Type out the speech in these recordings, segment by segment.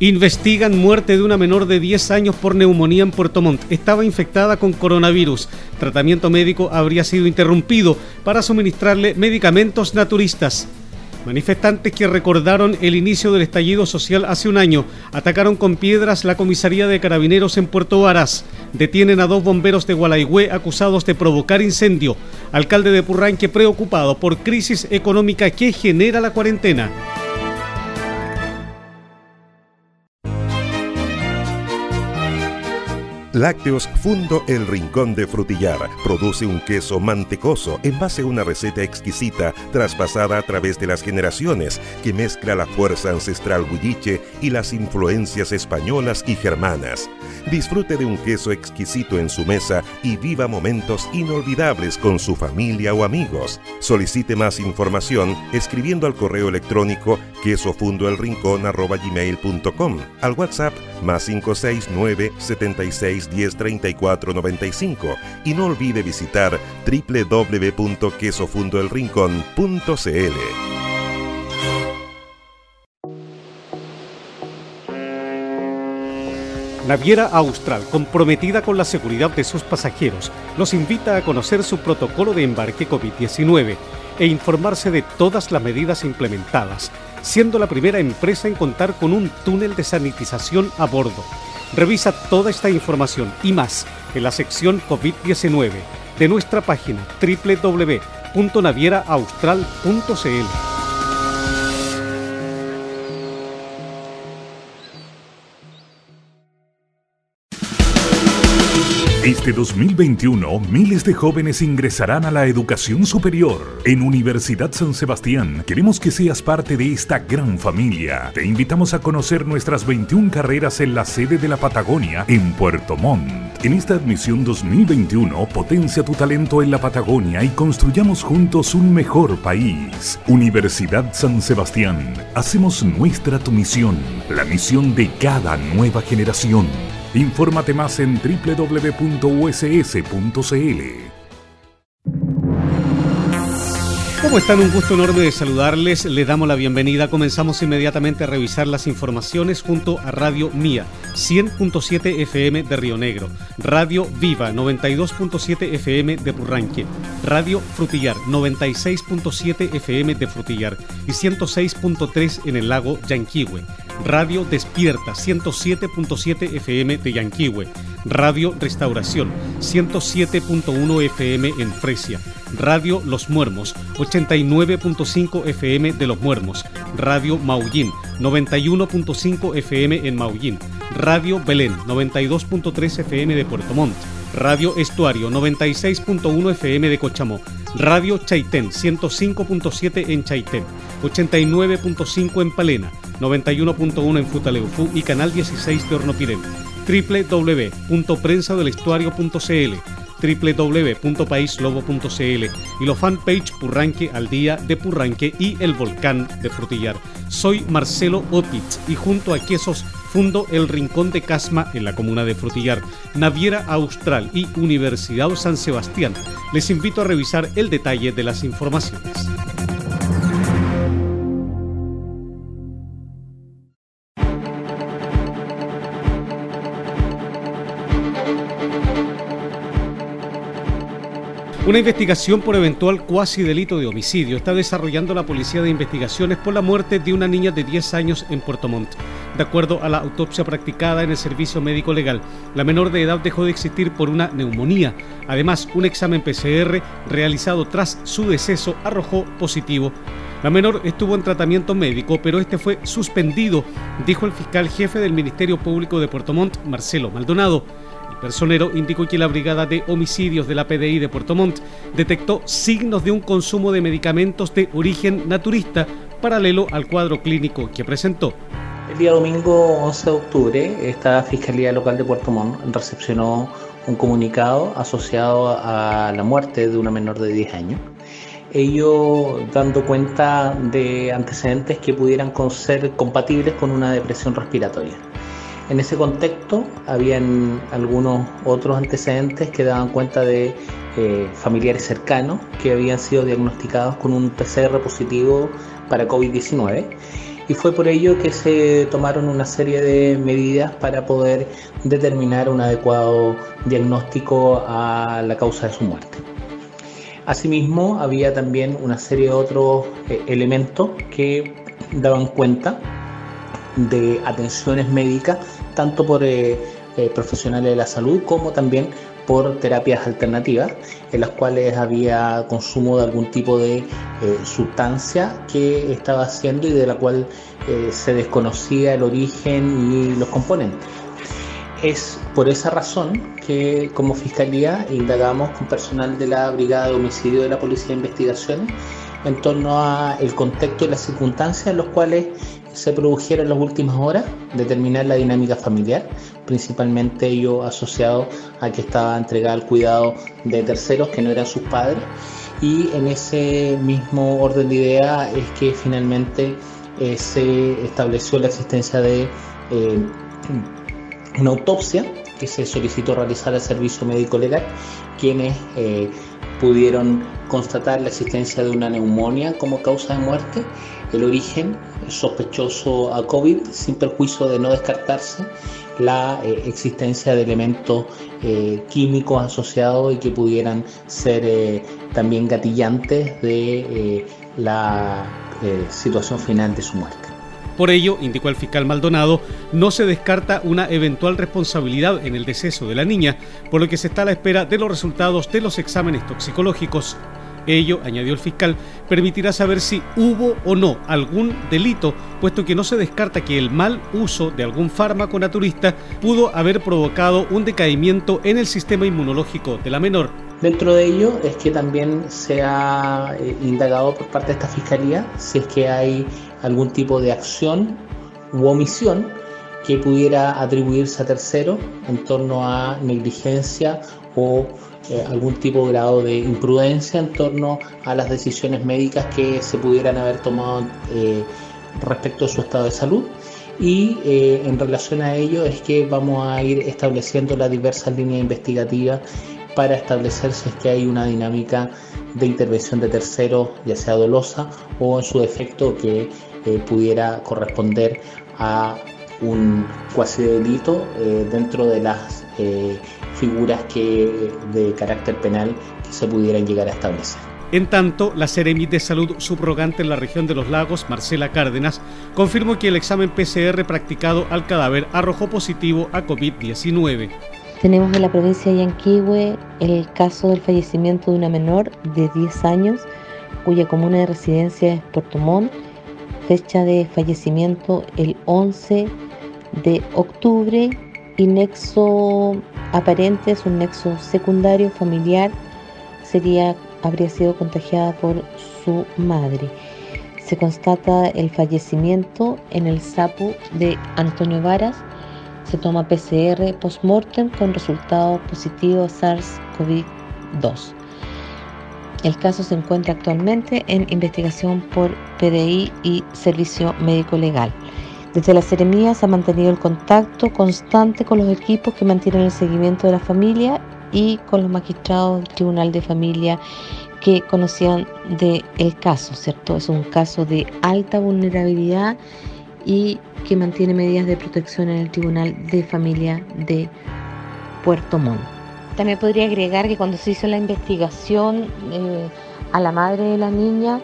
Investigan muerte de una menor de 10 años por neumonía en Puerto Montt. Estaba infectada con coronavirus. Tratamiento médico habría sido interrumpido para suministrarle medicamentos naturistas. Manifestantes que recordaron el inicio del estallido social hace un año atacaron con piedras la comisaría de carabineros en Puerto Varas. Detienen a dos bomberos de Gualaigüe acusados de provocar incendio. Alcalde de Purranque preocupado por crisis económica que genera la cuarentena. Lácteos Fundo El Rincón de Frutillar produce un queso mantecoso en base a una receta exquisita traspasada a través de las generaciones que mezcla la fuerza ancestral bulliche y las influencias españolas y germanas. Disfrute de un queso exquisito en su mesa y viva momentos inolvidables con su familia o amigos. Solicite más información escribiendo al correo electrónico quesofundoelrincón.com, al WhatsApp más 569 76 10 34 95 y no olvide visitar www.quesofundoelrincón.cl. Naviera Austral, comprometida con la seguridad de sus pasajeros, los invita a conocer su protocolo de embarque COVID-19 e informarse de todas las medidas implementadas, siendo la primera empresa en contar con un túnel de sanitización a bordo. Revisa toda esta información y más en la sección COVID-19 de nuestra página www.navieraaustral.cl. Este 2021, miles de jóvenes ingresarán a la educación superior. En Universidad San Sebastián, queremos que seas parte de esta gran familia. Te invitamos a conocer nuestras 21 carreras en la sede de la Patagonia, en Puerto Montt. En esta admisión 2021, potencia tu talento en la Patagonia y construyamos juntos un mejor país. Universidad San Sebastián, hacemos nuestra tu misión, la misión de cada nueva generación. Infórmate más en www.uss.cl. ¿Cómo están? Un gusto enorme de saludarles. Le damos la bienvenida. Comenzamos inmediatamente a revisar las informaciones junto a Radio Mía, 100.7 FM de Río Negro, Radio Viva, 92.7 FM de Purranque, Radio Frutillar, 96.7 FM de Frutillar y 106.3 en el lago Yanquihue. Radio Despierta 107.7 FM de Yanquihue, Radio Restauración 107.1 FM en Fresia, Radio Los Muermos 89.5 FM de Los Muermos, Radio Maullín 91.5 FM en Maullín, Radio Belén 92.3 FM de Puerto Montt, Radio Estuario 96.1 FM de Cochamó, Radio Chaitén 105.7 en Chaitén, 89.5 en Palena, 91.1 en Futaleufú y Canal 16 de Hornopirén, www.prensadelestuario.cl www.paislobo.cl y los fanpage Purranque al día de Purranque y el volcán de Frutillar. Soy Marcelo Opitz y junto a Quesos fundo el Rincón de Casma en la comuna de Frutillar, Naviera Austral y Universidad San Sebastián. Les invito a revisar el detalle de las informaciones. Una investigación por eventual cuasi delito de homicidio está desarrollando la Policía de Investigaciones por la muerte de una niña de 10 años en Puerto Montt. De acuerdo a la autopsia practicada en el Servicio Médico Legal, la menor de edad dejó de existir por una neumonía. Además, un examen PCR realizado tras su deceso arrojó positivo. La menor estuvo en tratamiento médico, pero este fue suspendido, dijo el fiscal jefe del Ministerio Público de Puerto Montt, Marcelo Maldonado. Personero indicó que la Brigada de Homicidios de la PDI de Puerto Montt detectó signos de un consumo de medicamentos de origen naturista paralelo al cuadro clínico que presentó. El día domingo 11 de octubre, esta Fiscalía Local de Puerto Montt recepcionó un comunicado asociado a la muerte de una menor de 10 años. ello dando cuenta de antecedentes que pudieran ser compatibles con una depresión respiratoria. En ese contexto, habían algunos otros antecedentes que daban cuenta de eh, familiares cercanos que habían sido diagnosticados con un PCR positivo para COVID-19 y fue por ello que se tomaron una serie de medidas para poder determinar un adecuado diagnóstico a la causa de su muerte. Asimismo, había también una serie de otros eh, elementos que daban cuenta de atenciones médicas, tanto por eh, eh, profesionales de la salud como también por terapias alternativas, en las cuales había consumo de algún tipo de sustancia que estaba haciendo y de la cual se desconocía el origen y los componentes. Es por esa razón que como Fiscalía indagamos con personal de la Brigada de Homicidio de la Policía de Investigaciones en torno al contexto y las circunstancias en los cuales se produjeron en las últimas horas, determinar la dinámica familiar, principalmente ello asociado a que estaba entregada al cuidado de terceros que no eran sus padres. Y en ese mismo orden de idea es que finalmente eh, se estableció la existencia de eh, una autopsia que se solicitó realizar al servicio médico legal, quienes eh, pudieron constatar la existencia de una neumonía como causa de muerte, el origen sospechoso a COVID, sin perjuicio de no descartarse la eh, existencia de elementos eh, químicos asociados y que pudieran ser también gatillantes de la situación final de su muerte. Por ello, indicó el fiscal Maldonado, no se descarta una eventual responsabilidad en el deceso de la niña, por lo que se está a la espera de los resultados de los exámenes toxicológicos. Ello, añadió el fiscal, permitirá saber si hubo o no algún delito, puesto que no se descarta que el mal uso de algún fármaco naturista pudo haber provocado un decaimiento en el sistema inmunológico de la menor. Dentro de ello es que también se ha eh, indagado por parte de esta fiscalía si es que hay algún tipo de acción u omisión que pudiera atribuirse a tercero en torno a negligencia o eh, algún tipo de grado de imprudencia en torno a las decisiones médicas que se pudieran haber tomado eh, respecto a su estado de salud. Y en relación a ello es que vamos a ir estableciendo las diversas líneas investigativas para establecer si es que hay una dinámica de intervención de terceros, ya sea dolosa o en su defecto que eh, pudiera corresponder a un cuasi delito eh, dentro de las eh, figuras que de carácter penal que se pudieran llegar a establecer. En tanto, la Seremi de Salud subrogante en la región de los lagos, Marcela Cárdenas, confirmó que el examen PCR practicado al cadáver arrojó positivo a COVID-19. Tenemos en la provincia de Yanquihue el caso del fallecimiento de una menor de 10 años cuya comuna de residencia es Puerto Montt, fecha de fallecimiento el 11 de octubre y nexo aparente es un nexo secundario familiar, sería habría sido contagiada por su madre. Se constata el fallecimiento en el sapo de Antonio Varas, se toma PCR post-mortem con resultado positivo SARS-CoV-2. El caso se encuentra actualmente en investigación por PDI y Servicio Médico Legal. Desde la Seremía se ha mantenido el contacto constante con los equipos que mantienen el seguimiento de la familia y con los magistrados del Tribunal de Familia que conocían del el caso, ¿cierto? Es un caso de alta vulnerabilidad y que mantiene medidas de protección en el Tribunal de Familia de Puerto Montt. También podría agregar que cuando se hizo la investigación eh, a la madre de la niña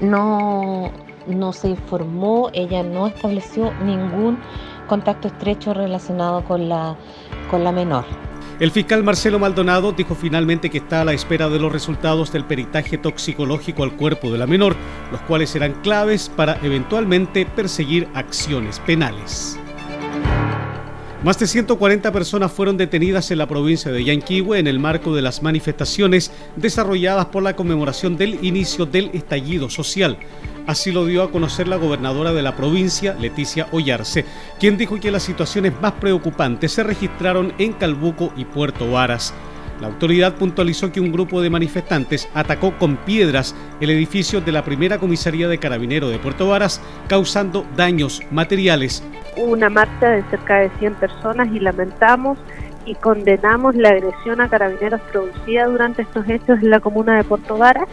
no, no se informó, ella no estableció ningún contacto estrecho relacionado con la, con la menor. El fiscal Marcelo Maldonado dijo finalmente que está a la espera de los resultados del peritaje toxicológico al cuerpo de la menor, los cuales serán claves para eventualmente perseguir acciones penales. Más de 140 personas fueron detenidas en la provincia de Yanquihue en el marco de las manifestaciones desarrolladas por la conmemoración del inicio del estallido social. Así lo dio a conocer la gobernadora de la provincia, Leticia Ollarse, quien dijo que las situaciones más preocupantes se registraron en Calbuco y Puerto Varas. La autoridad puntualizó que un grupo de manifestantes atacó con piedras el edificio de la primera comisaría de carabinero de Puerto Varas, causando daños materiales. Una marcha de cerca de 100 personas y lamentamos y condenamos la agresión a carabineros producida durante estos hechos en la comuna de Puerto Varas,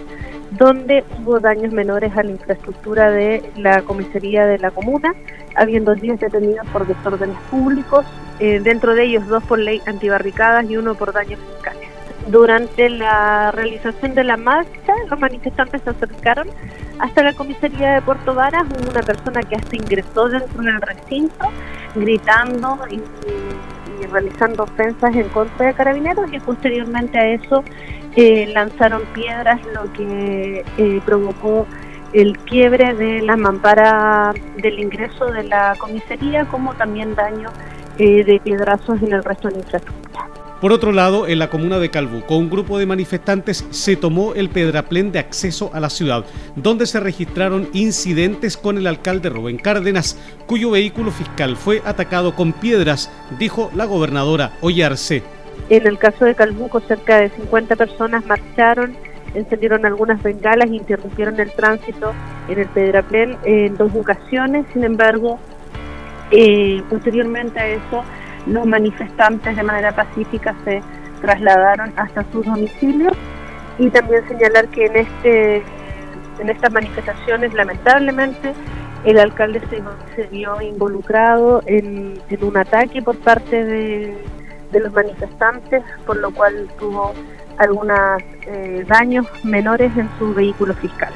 donde hubo daños menores a la infraestructura de la comisaría de la comuna, habiendo 10 detenidos por desórdenes públicos, eh, dentro de ellos dos por ley antibarricadas y uno por daños fiscales. Durante la realización de la marcha, los manifestantes se acercaron hasta la comisaría de Puerto Varas, una persona que hasta ingresó dentro del recinto, gritando y realizando ofensas en contra de carabineros y posteriormente a eso eh, lanzaron piedras, lo que eh, provocó el quiebre de la mampara del ingreso de la comisaría, como también daño eh, de piedrazos en el resto de la infraestructura. Por otro lado, en la comuna de Calbuco, un grupo de manifestantes se tomó el pedraplén de acceso a la ciudad, donde se registraron incidentes con el alcalde Rubén Cárdenas, cuyo vehículo fiscal fue atacado con piedras, dijo la gobernadora Ollarse. En el caso de Calbuco, cerca de 50 personas marcharon, encendieron algunas bengalas e interrumpieron el tránsito en el pedraplén en dos ocasiones. Sin embargo, eh, posteriormente a eso, los manifestantes de manera pacífica se trasladaron hasta sus domicilios y también señalar que en este en estas manifestaciones lamentablemente el alcalde se, vio involucrado en, un ataque por parte de, los manifestantes, por lo cual tuvo algunos eh, daños menores en su vehículo fiscal.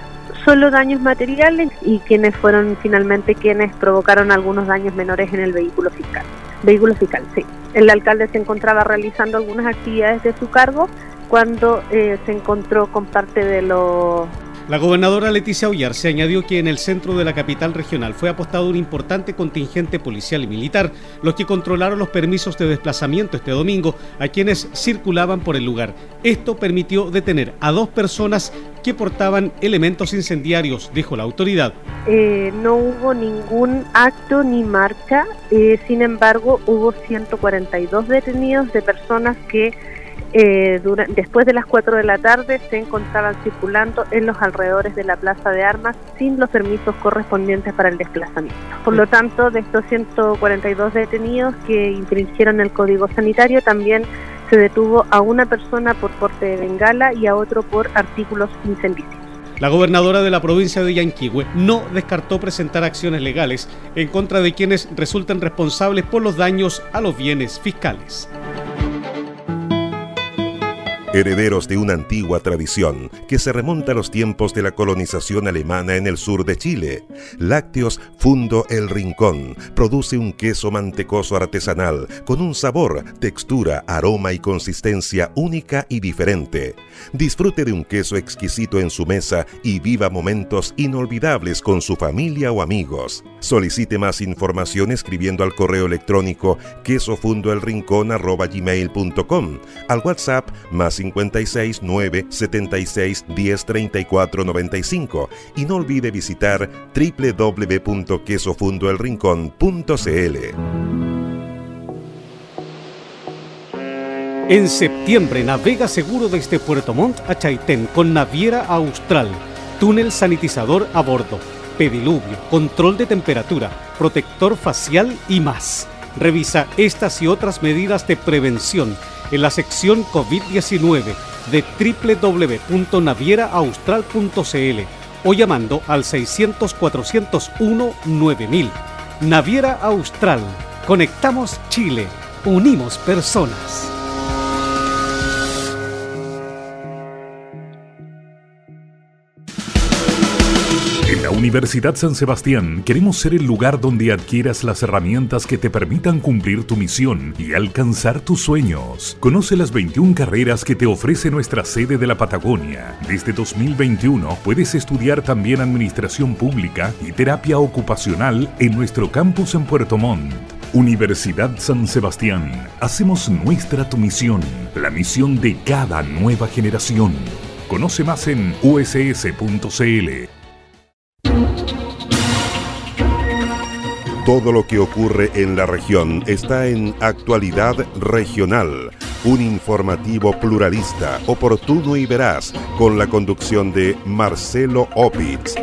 Solo daños materiales y quienes fueron finalmente quienes provocaron algunos daños menores en el vehículo fiscal. Vehículo fiscal, sí. El alcalde se encontraba realizando algunas actividades de su cargo cuando eh, se encontró con parte de los la gobernadora Leticia Ullar se añadió que en el centro de la capital regional fue apostado un importante contingente policial y militar, los que controlaron los permisos de desplazamiento este domingo a quienes circulaban por el lugar. Esto permitió detener a dos personas que portaban elementos incendiarios, dijo la autoridad. Eh, no hubo ningún acto ni marcha, eh, sin embargo hubo 142 detenidos de personas que eh, después de las 4 de la tarde se encontraban circulando en los alrededores de la Plaza de Armas sin los permisos correspondientes para el desplazamiento. Por lo tanto, de estos 142 detenidos que infringieron el código sanitario, también se detuvo a una persona por porte de bengala y a otro por artículos incendiarios. La gobernadora de la provincia de Yanquihue no descartó presentar acciones legales en contra de quienes resulten responsables por los daños a los bienes fiscales herederos de una antigua tradición que se remonta a los tiempos de la colonización alemana en el sur de Chile. Lácteos Fundo El Rincón produce un queso mantecoso artesanal con un sabor, textura, aroma y consistencia única y diferente. Disfrute de un queso exquisito en su mesa y viva momentos inolvidables con su familia o amigos. Solicite más información escribiendo al correo electrónico quesofundoelrincón.com, al WhatsApp más 56 9 76 10 34 95 y no olvide visitar www.quesofundoelrincón.cl. En septiembre navega seguro desde Puerto Montt a Chaitén con naviera austral, túnel sanitizador a bordo, pediluvio, control de temperatura, protector facial y más. Revisa estas y otras medidas de prevención en la sección COVID-19 de www.navieraaustral.cl o llamando al 600-401-9000. Naviera Austral. Conectamos Chile. Unimos personas. Universidad San Sebastián queremos ser el lugar donde adquieras las herramientas que te permitan cumplir tu misión y alcanzar tus sueños. Conoce las 21 carreras que te ofrece nuestra sede de la Patagonia. Desde 2021 puedes estudiar también Administración Pública y Terapia Ocupacional en nuestro campus en Puerto Montt. Universidad San Sebastián, hacemos nuestra tu misión, la misión de cada nueva generación. Conoce más en uss.cl. Todo lo que ocurre en la región está en Actualidad Regional un informativo pluralista, oportuno y veraz, con la conducción de Marcelo Opitz.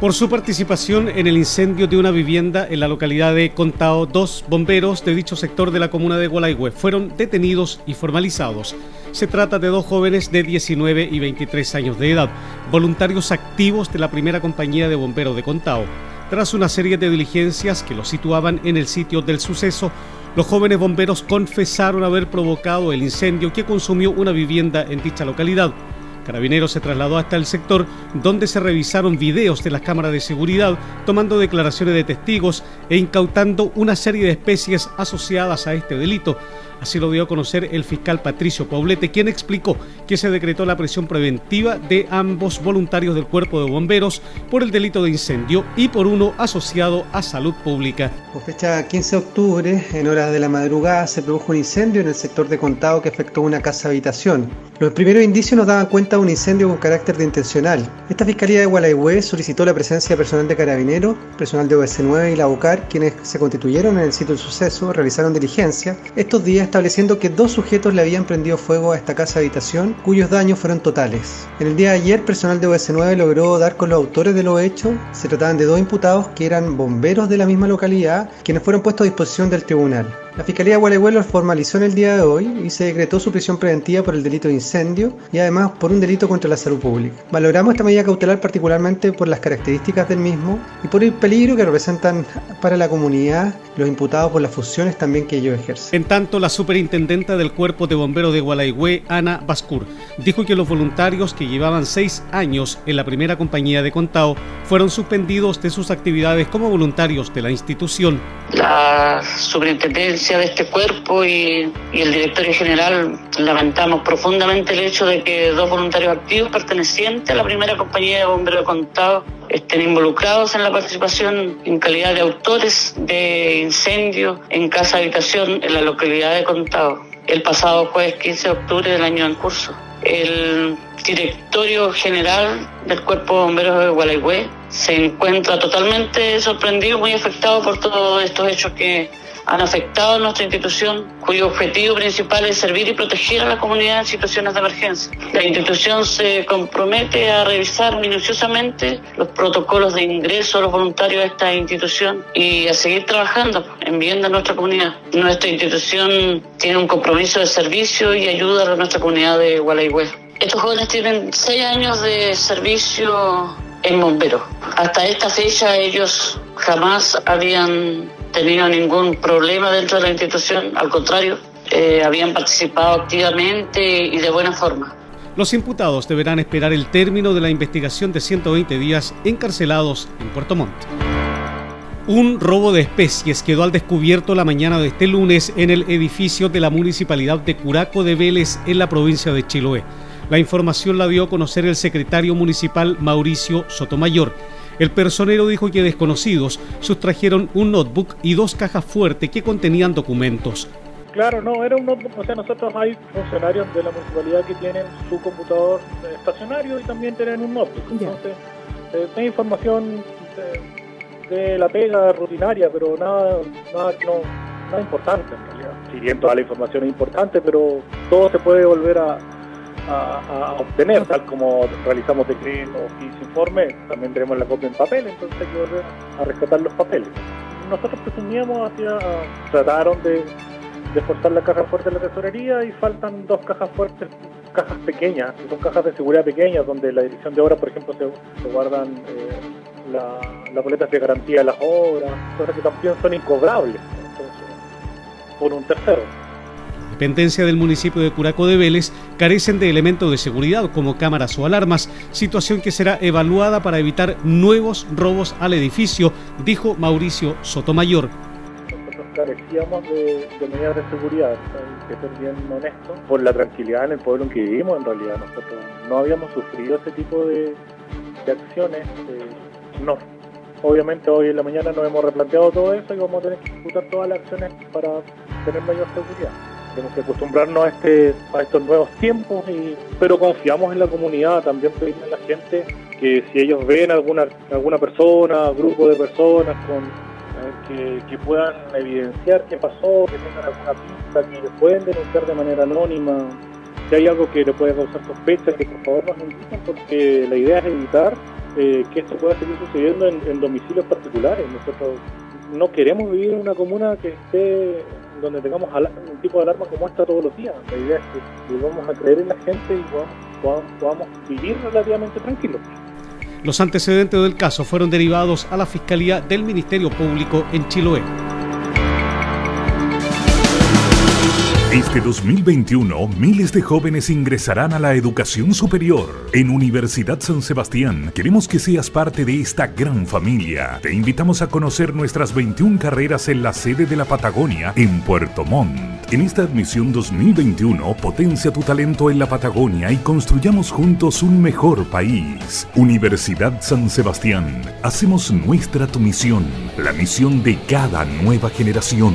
Por su participación en el incendio de una vivienda en la localidad de Contao, dos bomberos de dicho sector de la comuna de Gualaihue fueron detenidos y formalizados. Se trata de dos jóvenes de 19 y 23 años de edad, voluntarios activos de la primera compañía de bomberos de Contao. Tras una serie de diligencias que los situaban en el sitio del suceso, los jóvenes bomberos confesaron haber provocado el incendio que consumió una vivienda en dicha localidad. Carabineros se trasladó hasta el sector donde se revisaron videos de las cámaras de seguridad, tomando declaraciones de testigos e incautando una serie de especies asociadas a este delito. Así lo dio a conocer el fiscal Patricio Paulete, quien explicó que se decretó la prisión preventiva de ambos voluntarios del cuerpo de bomberos por el delito de incendio y por uno asociado a salud pública. Por fecha 15 de octubre, en horas de la madrugada, se produjo un incendio en el sector de Contado que afectó una casa habitación. Los primeros indicios nos daban cuenta de un incendio con carácter de intencional. Esta Fiscalía de Gualaihue solicitó la presencia de personal de carabineros, personal de OS9 y la UCAR, quienes se constituyeron en el sitio del suceso, realizaron diligencia. Estos días estableciendo que dos sujetos le habían prendido fuego a esta casa habitación, cuyos daños fueron totales. En el día de ayer, personal de OS9 logró dar con los autores de los hechos. Se trataban de dos imputados que eran bomberos de la misma localidad, quienes fueron puestos a disposición del tribunal. La Fiscalía de Gualeguay los formalizó en el día de hoy y se decretó su prisión preventiva por el delito de incendio y además por un delito contra la salud pública. Valoramos esta medida cautelar particularmente por las características del mismo y por el peligro que representan para la comunidad los imputados por las funciones también que ellos ejercen. En tanto, la superintendenta del Cuerpo de Bomberos de Gualaihue, Ana Bascur, dijo que los voluntarios que llevaban seis años en la primera compañía de Contao fueron suspendidos de sus actividades como voluntarios de la institución. La superintendencia de este cuerpo y, el directorio general lamentamos profundamente el hecho de que dos voluntarios activos pertenecientes a la primera compañía de bomberos de Contao estén involucrados en la participación en calidad de autores de incendios en casa habitación en la localidad de Contado el pasado jueves 15 de octubre del año en curso. El directorio general del Cuerpo de Bomberos de Gualaihue se encuentra totalmente sorprendido, muy afectado por todos estos hechos que han afectado a nuestra institución, cuyo objetivo principal es servir y proteger a la comunidad en situaciones de emergencia. La institución se compromete a revisar minuciosamente los protocolos de ingreso a los voluntarios a esta institución y a seguir trabajando en bien de nuestra comunidad. Nuestra institución tiene un compromiso de servicio y ayuda a nuestra comunidad de Gualaihue. Estos jóvenes tienen seis años de servicio en bomberos. Hasta esta fecha ellos jamás habían tenido ningún problema dentro de la institución, al contrario, eh, habían participado activamente y de buena forma. Los imputados deberán esperar el término de la investigación de 120 días encarcelados en Puerto Montt. Un robo de especies quedó al descubierto la mañana de este lunes en el edificio de la municipalidad de Curaco de Vélez en la provincia de Chiloé. La información la dio a conocer el secretario municipal Mauricio Sotomayor. El personero dijo que desconocidos sustrajeron un notebook y dos cajas fuertes que contenían documentos. Claro, no, era un notebook, o sea, nosotros hay funcionarios de la municipalidad que tienen su computador estacionario y también tienen un notebook. Entonces, eh, hay información de, la pega rutinaria, pero nada, nada, no, nada importante en realidad. Si bien toda la información es importante, pero todo se puede volver a, a, obtener, tal como realizamos decretos y informes, también tenemos la copia en papel, entonces hay que volver a rescatar los papeles. Nosotros presumíamos hacia, trataron de, forzar la caja fuerte de la tesorería y faltan dos cajas fuertes, cajas pequeñas, que son cajas de seguridad pequeñas, donde la dirección de obras, por ejemplo, se, guardan eh, las boletas de garantía de las obras, cosas que también son incobrables por un tercero dependencia del municipio de Curaco de Vélez carecen de elementos de seguridad como cámaras o alarmas, situación que será evaluada para evitar nuevos robos al edificio, dijo Mauricio Sotomayor. Carecíamos de, medidas de seguridad, hay que ser bien honesto, por la tranquilidad en el pueblo en que vivimos en realidad. Nosotros no habíamos sufrido ese tipo de, acciones, eh, no. Obviamente hoy en la mañana nos hemos replanteado todo eso y vamos a tener que ejecutar todas las acciones para tener mayor seguridad. Tenemos que acostumbrarnos a, este, a estos nuevos tiempos, y, pero confiamos en la comunidad, también pedirle a la gente que si ellos ven alguna alguna persona, grupo de personas eh, que, puedan evidenciar qué pasó, que tengan alguna pista, que pueden denunciar de manera anónima. Si hay algo que le puede causar sospecha, que por favor nos indiquen, porque la idea es evitar eh, que esto pueda seguir sucediendo en, domicilios particulares. Nosotros no queremos vivir en una comuna que esté donde tengamos un tipo de alarma como esta todos los días. La idea es que, vamos a creer en la gente y podamos, podamos vivir relativamente tranquilos. Los antecedentes del caso fueron derivados a la Fiscalía del Ministerio Público en Chiloé. Este 2021, miles de jóvenes ingresarán a la educación superior. En Universidad San Sebastián, queremos que seas parte de esta gran familia. Te invitamos a conocer nuestras 21 carreras en la sede de la Patagonia, en Puerto Montt. En esta admisión 2021, potencia tu talento en la Patagonia y construyamos juntos un mejor país. Universidad San Sebastián, hacemos nuestra tu misión, la misión de cada nueva generación.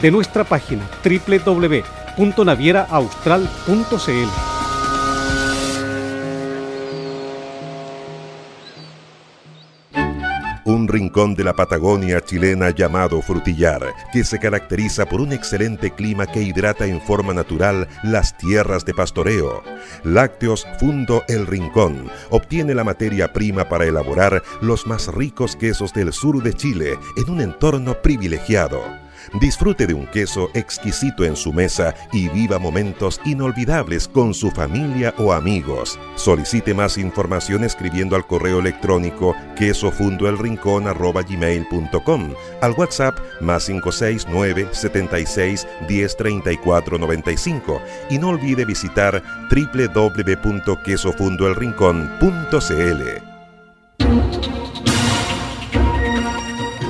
de nuestra página www.navieraaustral.cl. un rincón de la Patagonia chilena llamado Frutillar, que se caracteriza por un excelente clima que hidrata en forma natural las tierras de pastoreo. Lácteos Fundo El Rincón obtiene la materia prima para elaborar los más ricos quesos del sur de Chile en un entorno privilegiado. Disfrute de un queso exquisito en su mesa y viva momentos inolvidables con su familia o amigos. Solicite más información escribiendo al correo electrónico quesofundoelrincón.com, al WhatsApp más 569 76 1034 95 y no olvide visitar www.quesofundoelrincón.cl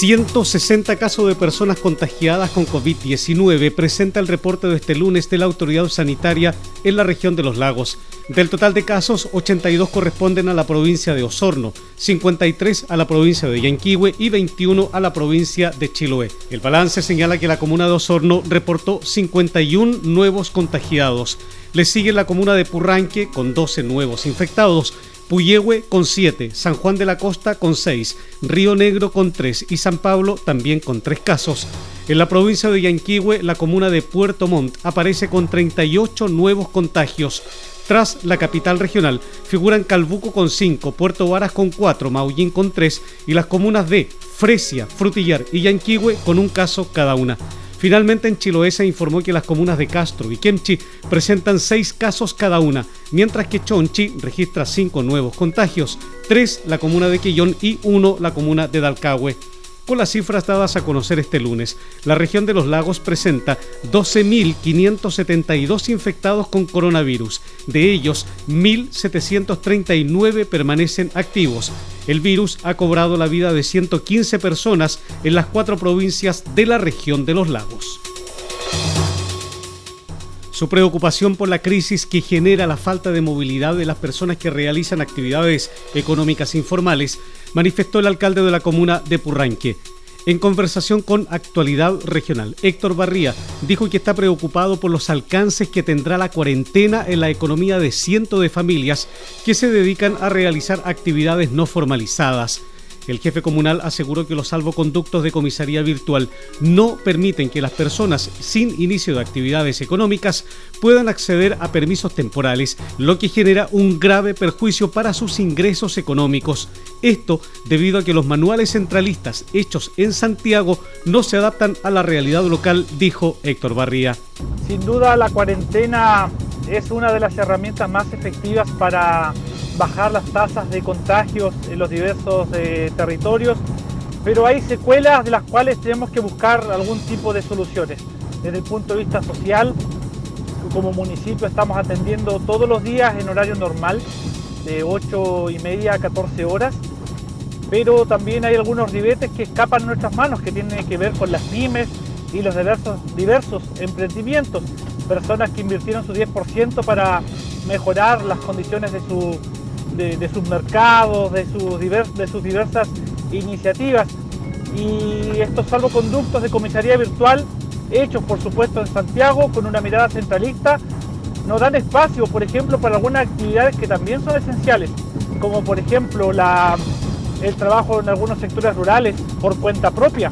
160 casos de personas contagiadas con COVID-19 presenta el reporte de este lunes de la autoridad sanitaria en la región de los lagos. Del total de casos, 82 corresponden a la provincia de Osorno, 53 a la provincia de Yanquihue y 21 a la provincia de Chiloé. El balance señala que la comuna de Osorno reportó 51 nuevos contagiados. Le sigue la comuna de Purranque con 12 nuevos infectados. Puyehue con 7, San Juan de la Costa con 6, Río Negro con 3 y San Pablo también con 3 casos. En la provincia de Yanquihue, la comuna de Puerto Montt aparece con 38 nuevos contagios. Tras la capital regional figuran Calbuco con 5, Puerto Varas con 4, Maullín con 3 y las comunas de Fresia, Frutillar y Yanquihue con un caso cada una. Finalmente, en Chiloé se informó que las comunas de Castro y Kemchi presentan seis casos cada una, mientras que Chonchi registra cinco nuevos contagios, tres la comuna de Quillón y uno la comuna de Dalcahue. Con las cifras dadas a conocer este lunes, la región de los lagos presenta 12.572 infectados con coronavirus. De ellos, 1.739 permanecen activos. El virus ha cobrado la vida de 115 personas en las cuatro provincias de la región de los lagos. Su preocupación por la crisis que genera la falta de movilidad de las personas que realizan actividades económicas informales manifestó el alcalde de la comuna de Purranque. En conversación con Actualidad Regional, Héctor Barría dijo que está preocupado por los alcances que tendrá la cuarentena en la economía de cientos de familias que se dedican a realizar actividades no formalizadas. El jefe comunal aseguró que los salvoconductos de comisaría virtual no permiten que las personas sin inicio de actividades económicas puedan acceder a permisos temporales, lo que genera un grave perjuicio para sus ingresos económicos. Esto debido a que los manuales centralistas hechos en Santiago no se adaptan a la realidad local, dijo Héctor Barría. Sin duda la cuarentena es una de las herramientas más efectivas para bajar las tasas de contagios en los diversos eh, territorios, pero hay secuelas de las cuales tenemos que buscar algún tipo de soluciones. Desde el punto de vista social, como municipio estamos atendiendo todos los días en horario normal, de 8 y media a 14 horas, pero también hay algunos ribetes que escapan de nuestras manos, que tienen que ver con las pymes y los diversos emprendimientos, personas que invirtieron su 10% para mejorar las condiciones de, su, de, sus mercados, de sus, diversas iniciativas. Y estos salvoconductos de comisaría virtual, hechos por supuesto en Santiago, con una mirada centralista, nos dan espacio, por ejemplo, para algunas actividades que también son esenciales, como por ejemplo el trabajo en algunos sectores rurales por cuenta propia.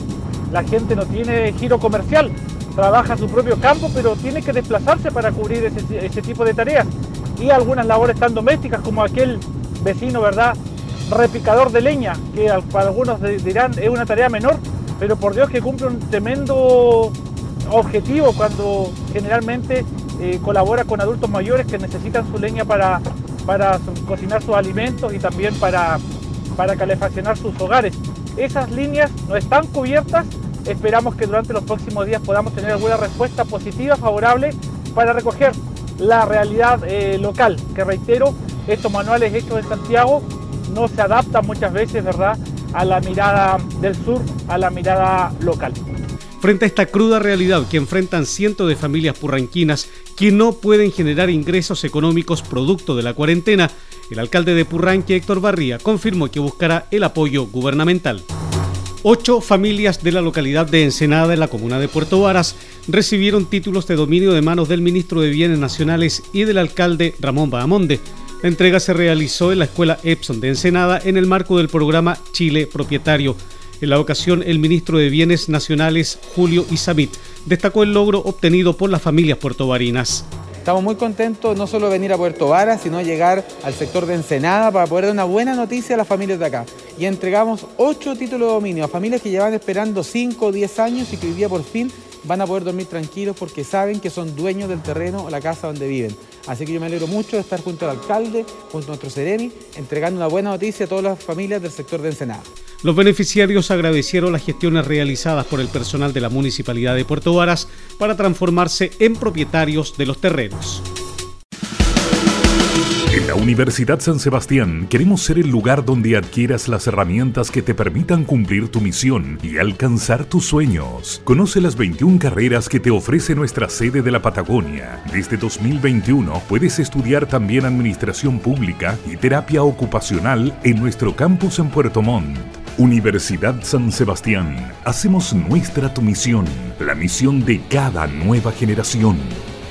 La gente no tiene giro comercial, trabaja su propio campo, pero tiene que desplazarse para cubrir ese tipo de tareas. Y algunas labores tan domésticas como aquel vecino, ¿verdad? Repicador de leña, que para algunos dirán es una tarea menor, pero por Dios que cumple un tremendo objetivo cuando generalmente eh, colabora con adultos mayores que necesitan su leña para, para cocinar sus alimentos y también para, para calefaccionar sus hogares. Esas líneas no están cubiertas, esperamos que durante los próximos días podamos tener alguna respuesta positiva, favorable, para recoger la realidad eh, local, que reitero, estos manuales hechos en Santiago no se adaptan muchas veces, ¿verdad?, a la mirada del sur, a la mirada local. Frente a esta cruda realidad que enfrentan cientos de familias purranquinas que no pueden generar ingresos económicos producto de la cuarentena, el alcalde de Purranque, Héctor Barría, confirmó que buscará el apoyo gubernamental. Ocho familias de la localidad de Ensenada, en la comuna de Puerto Varas, recibieron títulos de dominio de manos del ministro de Bienes Nacionales y del alcalde Ramón Bahamonde. La entrega se realizó en la escuela Epson de Ensenada en el marco del programa Chile Propietario. En la ocasión, el ministro de Bienes Nacionales, Julio Isamit, destacó el logro obtenido por las familias puertovarinas. Estamos muy contentos no solo de venir a Puerto Varas, sino llegar al sector de Ensenada para poder dar una buena noticia a las familias de acá. Y entregamos ocho títulos de dominio a familias que llevan esperando 5 o 10 años y que hoy día por fin van a poder dormir tranquilos porque saben que son dueños del terreno o la casa donde viven. Así que yo me alegro mucho de estar junto al alcalde, junto a nuestro Ceremi, entregando una buena noticia a todas las familias del sector de Ensenada. Los beneficiarios agradecieron las gestiones realizadas por el personal de la Municipalidad de Puerto Varas para transformarse en propietarios de los terrenos. En la Universidad San Sebastián queremos ser el lugar donde adquieras las herramientas que te permitan cumplir tu misión y alcanzar tus sueños. Conoce las 21 carreras que te ofrece nuestra sede de la Patagonia. Desde 2021 puedes estudiar también Administración Pública y Terapia Ocupacional en nuestro campus en Puerto Montt. Universidad San Sebastián. Hacemos nuestra tu misión, la misión de cada nueva generación.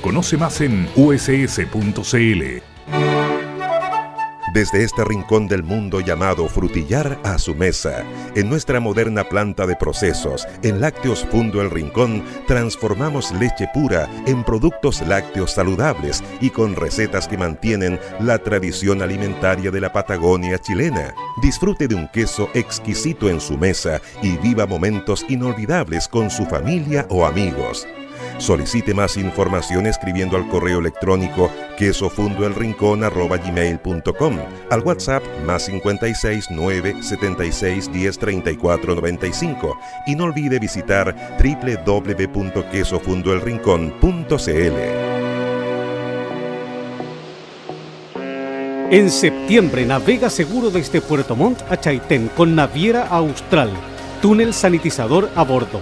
Conoce más en uss.cl. Desde este rincón del mundo llamado Frutillar a su mesa, en nuestra moderna planta de procesos, en Lácteos Fundo El Rincón, transformamos leche pura en productos lácteos saludables y con recetas que mantienen la tradición alimentaria de la Patagonia chilena. Disfrute de un queso exquisito en su mesa y viva momentos inolvidables con su familia o amigos. Solicite más información escribiendo al correo electrónico quesofundoelrincón.com, al WhatsApp más 56 9 76 10 34 95 y no olvide visitar www.quesofundoelrincón.cl. En septiembre navega seguro desde Puerto Montt a Chaitén con Naviera Austral, túnel sanitizador a bordo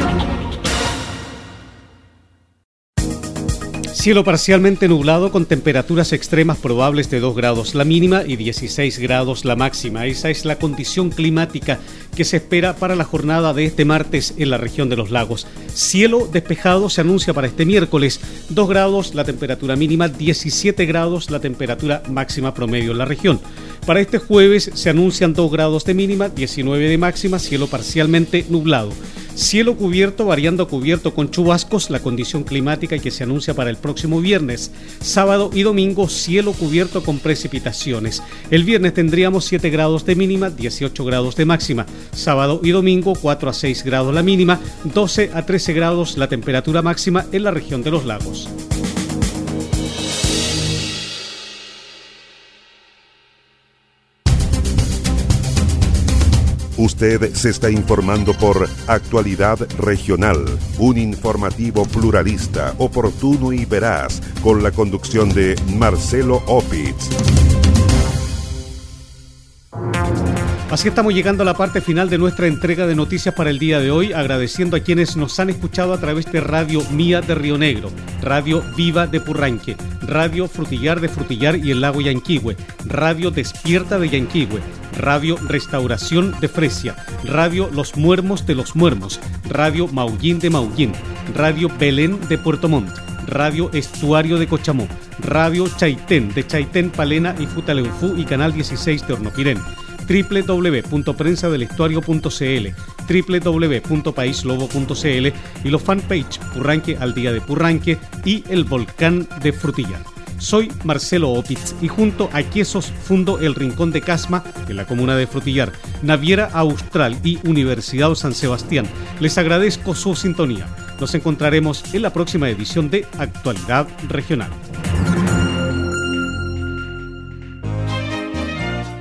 Cielo parcialmente nublado con temperaturas extremas probables de 2 grados la mínima y 16 grados la máxima. Esa es la condición climática que se espera para la jornada de este martes en la región de los lagos. Cielo despejado se anuncia para este miércoles, 2 grados la temperatura mínima, 17 grados la temperatura máxima promedio en la región. Para este jueves se anuncian 2 grados de mínima, 19 de máxima, cielo parcialmente nublado. Cielo cubierto, variando cubierto con chubascos, la condición climática que se anuncia para el próximo viernes. Sábado y domingo, cielo cubierto con precipitaciones. El viernes tendríamos 7 grados de mínima, 18 grados de máxima. Sábado y domingo, 4 a 6 grados la mínima, 12 a 13 grados la temperatura máxima en la región de los lagos. Usted se está informando por Actualidad Regional, un informativo pluralista, oportuno y veraz, con la conducción de Marcelo Opitz. Así estamos llegando a la parte final de nuestra entrega de noticias para el día de hoy, agradeciendo a quienes nos han escuchado a través de Radio Mía de Río Negro, Radio Viva de Purranque, Radio Frutillar de Frutillar y el Lago Yanquihue, Radio Despierta de Yanquihue, Radio Restauración de Fresia, Radio Los Muermos de Los Muermos, Radio Maullín de Maullín, Radio Belén de Puerto Montt, Radio Estuario de Cochamó, Radio Chaitén de Chaitén, Palena y Futaleufú y Canal 16 de Hornopirén www.prensadelestuario.cl, www.paislobo.cl y los fanpage Purranque al Día de Purranque y El Volcán de Frutillar. Soy Marcelo Opitz y junto a Quesos fundo el Rincón de Casma en la comuna de Frutillar, Naviera Austral y Universidad San Sebastián. Les agradezco su sintonía. Nos encontraremos en la próxima edición de Actualidad Regional.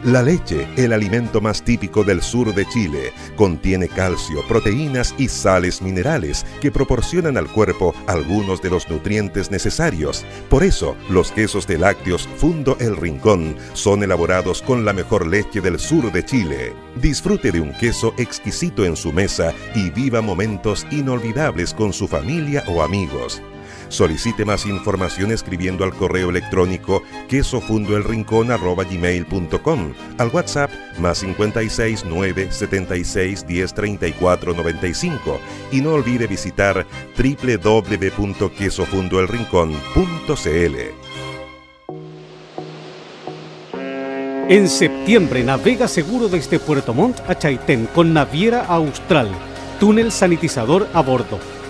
La leche, el alimento más típico del sur de Chile, contiene calcio, proteínas y sales minerales que proporcionan al cuerpo algunos de los nutrientes necesarios. Por eso, los quesos de lácteos Fundo El Rincón son elaborados con la mejor leche del sur de Chile. Disfrute de un queso exquisito en su mesa y viva momentos inolvidables con su familia o amigos. Solicite más información escribiendo al correo electrónico quesofundoelrincón.com, al WhatsApp más 56 9 76 10 34 95 y no olvide visitar www.quesofundoelrincón.cl. En septiembre navega seguro desde Puerto Montt a Chaitén con Naviera Austral, túnel sanitizador a bordo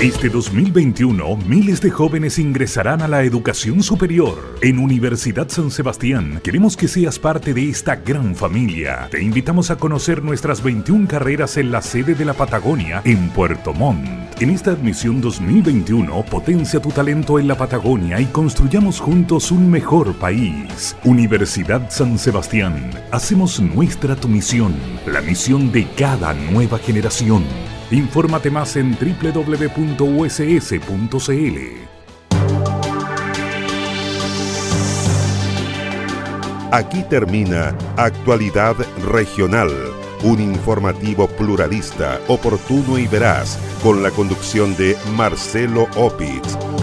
Este 2021, miles de jóvenes ingresarán a la educación superior. En Universidad San Sebastián, queremos que seas parte de esta gran familia. Te invitamos a conocer nuestras 21 carreras en la sede de la Patagonia, en Puerto Montt. En esta admisión 2021, potencia tu talento en la Patagonia y construyamos juntos un mejor país. Universidad San Sebastián, hacemos nuestra tu misión, la misión de cada nueva generación. Infórmate más en www.uss.cl. Aquí termina Actualidad Regional, un informativo pluralista, oportuno y veraz, con la conducción de Marcelo Opitz.